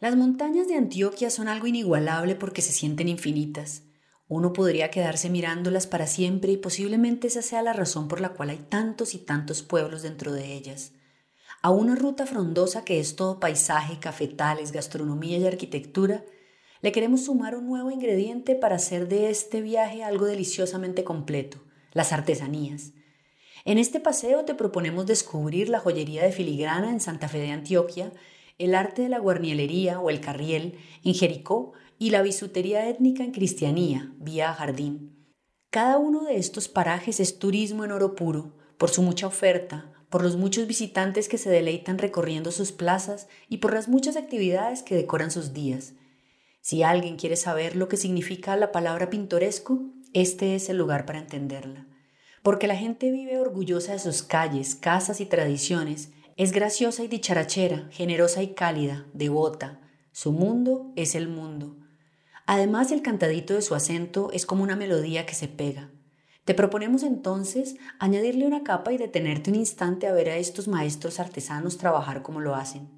Las montañas de Antioquia son algo inigualable porque se sienten infinitas. Uno podría quedarse mirándolas para siempre y posiblemente esa sea la razón por la cual hay tantos y tantos pueblos dentro de ellas. A una ruta frondosa que es todo paisaje, cafetales, gastronomía y arquitectura, le queremos sumar un nuevo ingrediente para hacer de este viaje algo deliciosamente completo, las artesanías. En este paseo te proponemos descubrir la joyería de filigrana en Santa Fe de Antioquia, el arte de la guarnielería o el carriel en Jericó y la bisutería étnica en Cristianía, vía Jardín. Cada uno de estos parajes es turismo en oro puro, por su mucha oferta, por los muchos visitantes que se deleitan recorriendo sus plazas y por las muchas actividades que decoran sus días. Si alguien quiere saber lo que significa la palabra pintoresco, este es el lugar para entenderla. Porque la gente vive orgullosa de sus calles, casas y tradiciones, es graciosa y dicharachera, generosa y cálida, devota. Su mundo es el mundo. Además, el cantadito de su acento es como una melodía que se pega. Te proponemos entonces añadirle una capa y detenerte un instante a ver a estos maestros artesanos trabajar como lo hacen.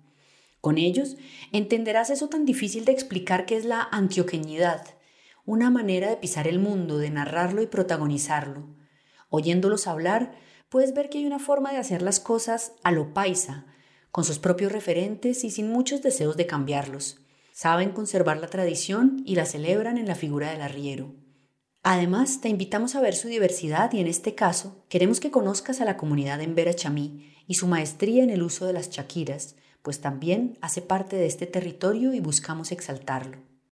Con ellos entenderás eso tan difícil de explicar que es la antioqueñidad, una manera de pisar el mundo, de narrarlo y protagonizarlo. Oyéndolos hablar, puedes ver que hay una forma de hacer las cosas a lo paisa, con sus propios referentes y sin muchos deseos de cambiarlos. Saben conservar la tradición y la celebran en la figura del arriero. Además, te invitamos a ver su diversidad y en este caso queremos que conozcas a la comunidad en Vera Chamí y su maestría en el uso de las chaquiras, pues también hace parte de este territorio y buscamos exaltarlo.